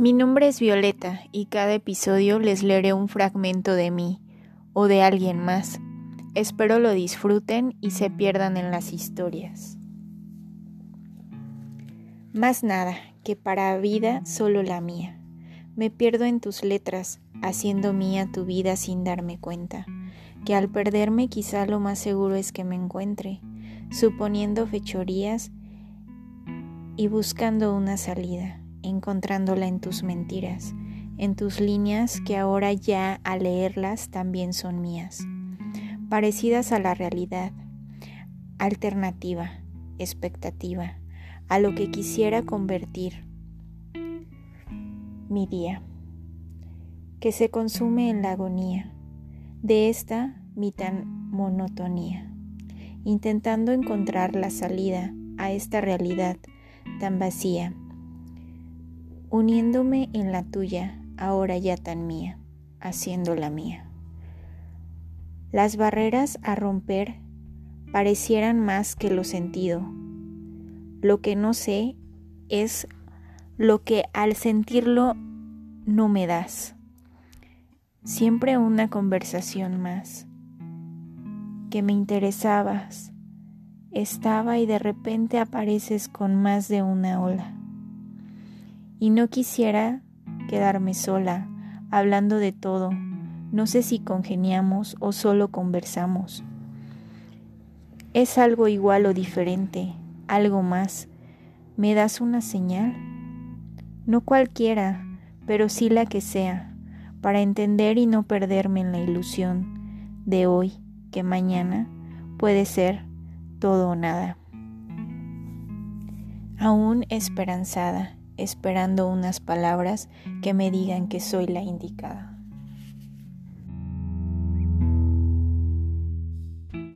Mi nombre es Violeta y cada episodio les leeré un fragmento de mí o de alguien más. Espero lo disfruten y se pierdan en las historias. Más nada que para vida solo la mía. Me pierdo en tus letras, haciendo mía tu vida sin darme cuenta, que al perderme quizá lo más seguro es que me encuentre, suponiendo fechorías y buscando una salida encontrándola en tus mentiras, en tus líneas que ahora ya al leerlas también son mías, parecidas a la realidad, alternativa, expectativa, a lo que quisiera convertir mi día, que se consume en la agonía de esta mi tan monotonía, intentando encontrar la salida a esta realidad tan vacía uniéndome en la tuya, ahora ya tan mía, haciendo la mía. Las barreras a romper parecieran más que lo sentido. Lo que no sé es lo que al sentirlo no me das. Siempre una conversación más. Que me interesabas. Estaba y de repente apareces con más de una ola y no quisiera quedarme sola, hablando de todo. No sé si congeniamos o solo conversamos. Es algo igual o diferente, algo más. ¿Me das una señal? No cualquiera, pero sí la que sea, para entender y no perderme en la ilusión de hoy, que mañana puede ser todo o nada. Aún esperanzada esperando unas palabras que me digan que soy la indicada.